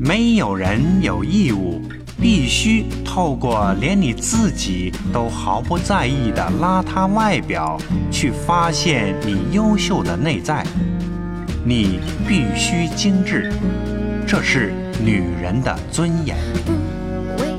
没有人有义务必须透过连你自己都毫不在意的邋遢外表去发现你优秀的内在。你必须精致，这是女人的尊严。不为，